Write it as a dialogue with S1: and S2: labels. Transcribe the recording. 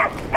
S1: Yes!